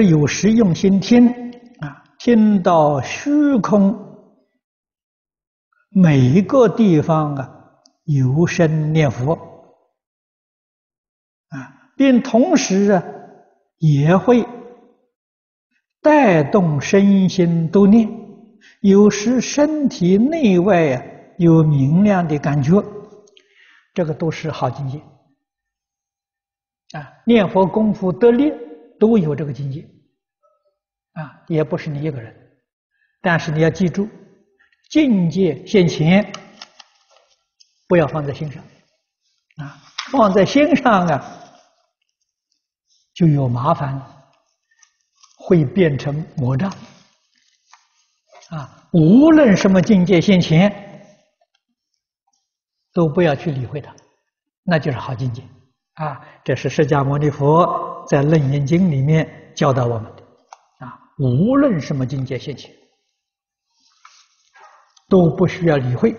有时用心听啊，听到虚空每一个地方啊，有声念佛啊，并同时啊，也会带动身心都念。有时身体内外啊，有明亮的感觉，这个都是好境界啊。念佛功夫得力，都有这个境界啊，也不是你一个人。但是你要记住，境界现前，不要放在心上啊，放在心上啊，就有麻烦了，会变成魔障。啊，无论什么境界现前，都不要去理会它，那就是好境界。啊，这是释迦牟尼佛在《楞严经》里面教导我们的。啊，无论什么境界现前，都不需要理会。